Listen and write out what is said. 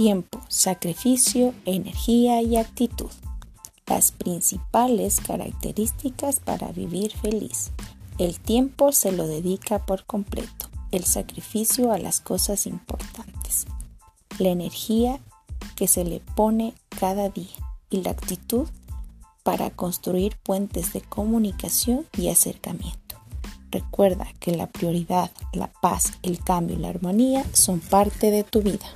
Tiempo, sacrificio, energía y actitud. Las principales características para vivir feliz. El tiempo se lo dedica por completo, el sacrificio a las cosas importantes, la energía que se le pone cada día y la actitud para construir puentes de comunicación y acercamiento. Recuerda que la prioridad, la paz, el cambio y la armonía son parte de tu vida.